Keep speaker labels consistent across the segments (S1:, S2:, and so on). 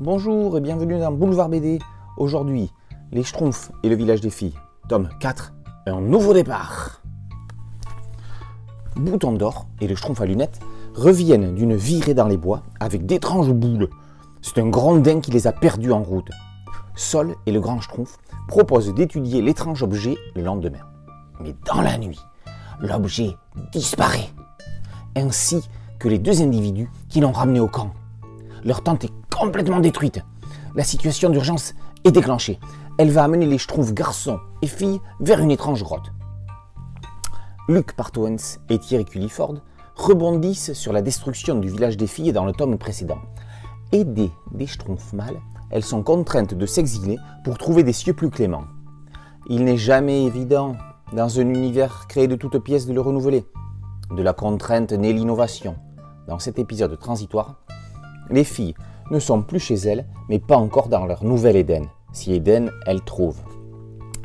S1: Bonjour et bienvenue dans Boulevard BD. Aujourd'hui, Les Schtroumpfs et le village des filles, tome 4, un nouveau départ. Bouton d'or et le Schtroumpf à lunettes reviennent d'une virée dans les bois avec d'étranges boules. C'est un grandin qui les a perdus en route. Sol et le grand Schtroumpf proposent d'étudier l'étrange objet le lendemain. Mais dans la nuit, l'objet disparaît, ainsi que les deux individus qui l'ont ramené au camp. Leur tente est complètement détruite. La situation d'urgence est déclenchée. Elle va amener les Schtroumpfs garçons et filles vers une étrange grotte. Luc Partowens et Thierry Culliford rebondissent sur la destruction du village des filles dans le tome précédent. Aidées des Schtroumpfs mâles, elles sont contraintes de s'exiler pour trouver des cieux plus cléments. Il n'est jamais évident, dans un univers créé de toutes pièces, de le renouveler. De la contrainte naît l'innovation. Dans cet épisode transitoire, les filles ne sont plus chez elles, mais pas encore dans leur nouvel Éden, si Éden elles trouvent.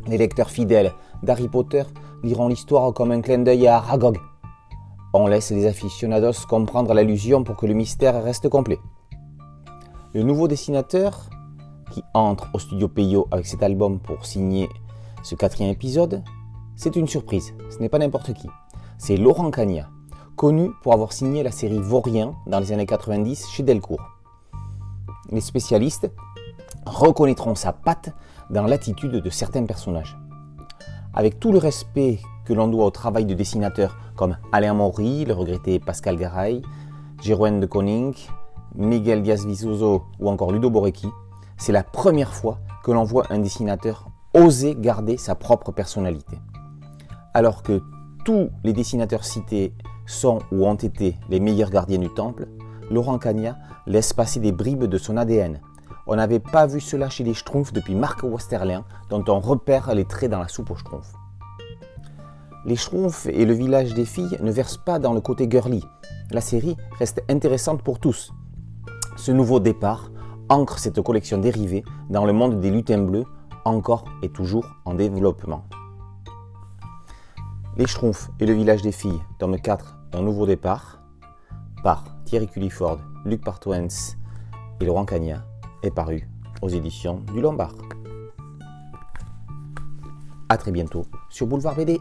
S1: Les lecteurs fidèles d'Harry Potter liront l'histoire comme un clin d'œil à Aragog. On laisse les aficionados comprendre l'allusion pour que le mystère reste complet. Le nouveau dessinateur, qui entre au studio Peyo avec cet album pour signer ce quatrième épisode, c'est une surprise, ce n'est pas n'importe qui. C'est Laurent Cagna, connu pour avoir signé la série Vaurien dans les années 90 chez Delcourt. Les spécialistes reconnaîtront sa patte dans l'attitude de certains personnages. Avec tout le respect que l'on doit au travail de dessinateurs comme Alain Maury, le regretté Pascal Garay, Jérôme de Koning, Miguel Diaz-Vizoso ou encore Ludo Borecki, c'est la première fois que l'on voit un dessinateur oser garder sa propre personnalité. Alors que tous les dessinateurs cités sont ou ont été les meilleurs gardiens du temple, Laurent Cagna laisse passer des bribes de son ADN. On n'avait pas vu cela chez les Schtroumpfs depuis Marc Westerlin, dont on repère les traits dans la soupe aux Schtroumpfs. Les Schtroumpfs et le village des filles ne versent pas dans le côté girly. La série reste intéressante pour tous. Ce nouveau départ ancre cette collection dérivée dans le monde des lutins bleus, encore et toujours en développement. Les Schtroumpfs et le village des filles, tome 4, un nouveau départ, par Thierry Culliford, Luc Partwens et Laurent Cagna, est paru aux éditions du Lombard. A très bientôt sur Boulevard BD.